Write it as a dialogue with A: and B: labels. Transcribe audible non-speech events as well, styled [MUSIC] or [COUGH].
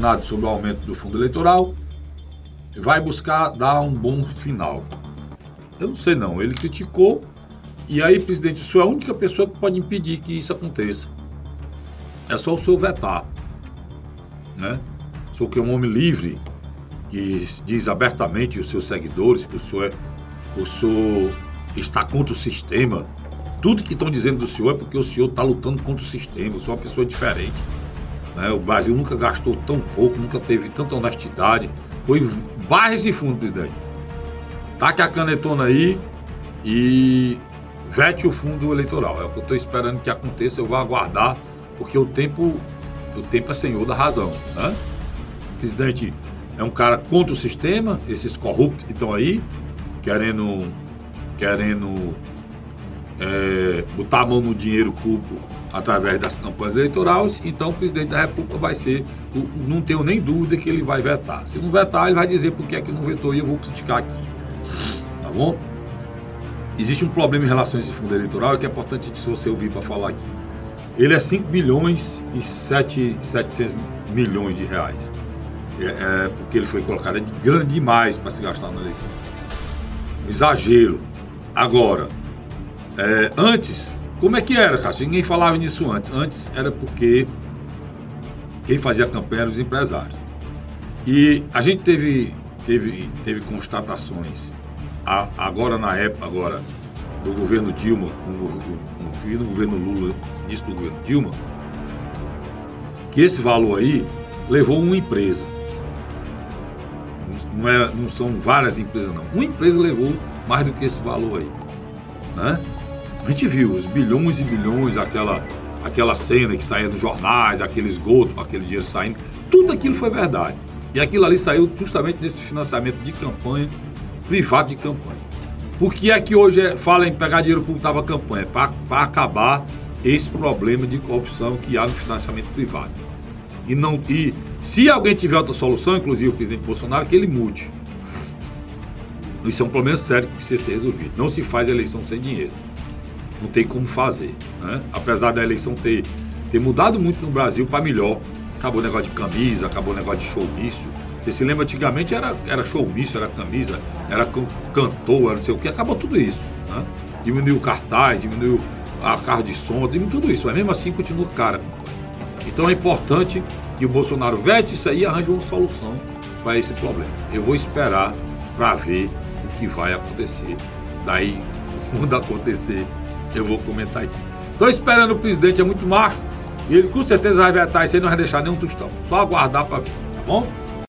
A: questionado sobre o aumento do fundo eleitoral, vai buscar dar um bom final. Eu não sei não, ele criticou e aí, presidente, o senhor é a única pessoa que pode impedir que isso aconteça. É só o senhor vetar. Né? O senhor que é um homem livre, que diz abertamente aos seus seguidores que o senhor, é, o senhor está contra o sistema. Tudo que estão dizendo do senhor é porque o senhor está lutando contra o sistema. O senhor é uma pessoa diferente. Né? O Brasil nunca gastou tão pouco, nunca teve tanta honestidade. Foi barra esse fundo, presidente. Taque a canetona aí e vete o fundo eleitoral. É o que eu estou esperando que aconteça, eu vou aguardar, porque o tempo, o tempo é senhor da razão. Né? O presidente é um cara contra o sistema, esses corruptos que estão aí, querendo, querendo é, botar a mão no dinheiro público através das campanhas eleitorais, então o presidente da República vai ser, não tenho nem dúvida que ele vai vetar. Se não vetar, ele vai dizer por que é que não vetou e eu vou criticar aqui. Tá bom? existe um problema em relação a esse fundo eleitoral que é importante se você ouvir para falar aqui. Ele é 5 bilhões e 7, 700 milhões de reais. É, é, porque ele foi colocado é de grande demais para se gastar na eleição. Um exagero. Agora, é, antes, como é que era, Cássio? Ninguém falava nisso antes. Antes era porque quem fazia campanha eram os empresários. E a gente teve, teve, teve constatações a, agora na época agora do governo Dilma, com, o fim do governo Lula, início do governo Dilma, que esse valor aí levou uma empresa. Não, é, não são várias empresas, não. Uma empresa levou mais do que esse valor aí. Né? A gente viu os bilhões e bilhões, aquela, aquela cena que saía nos jornais, aquele esgoto, aquele dinheiro saindo. Tudo aquilo foi verdade. E aquilo ali saiu justamente nesse financiamento de campanha privado de campanha. Por que é que hoje é, fala em pegar dinheiro público para campanha? Para acabar esse problema de corrupção que há no financiamento privado. E, não, e se alguém tiver outra solução, inclusive o presidente Bolsonaro, que ele mude. Isso é um problema sério que precisa ser resolvido. Não se faz eleição sem dinheiro. Não tem como fazer. Né? Apesar da eleição ter, ter mudado muito no Brasil para melhor. Acabou o negócio de camisa, acabou o negócio de showmício você se lembra, antigamente era, era showmício, era camisa, era cantor, era não sei o que, acabou tudo isso. Né? Diminuiu o cartaz, diminuiu a carro de som, diminuiu tudo isso, mas mesmo assim continua cara. Então é importante que o Bolsonaro vete isso aí e arranje uma solução para esse problema. Eu vou esperar para ver o que vai acontecer. Daí, [LAUGHS] quando acontecer, eu vou comentar aqui. Estou esperando o presidente, é muito macho. E ele com certeza vai vetar isso aí, não vai deixar nenhum tostão. Só aguardar para ver, tá bom?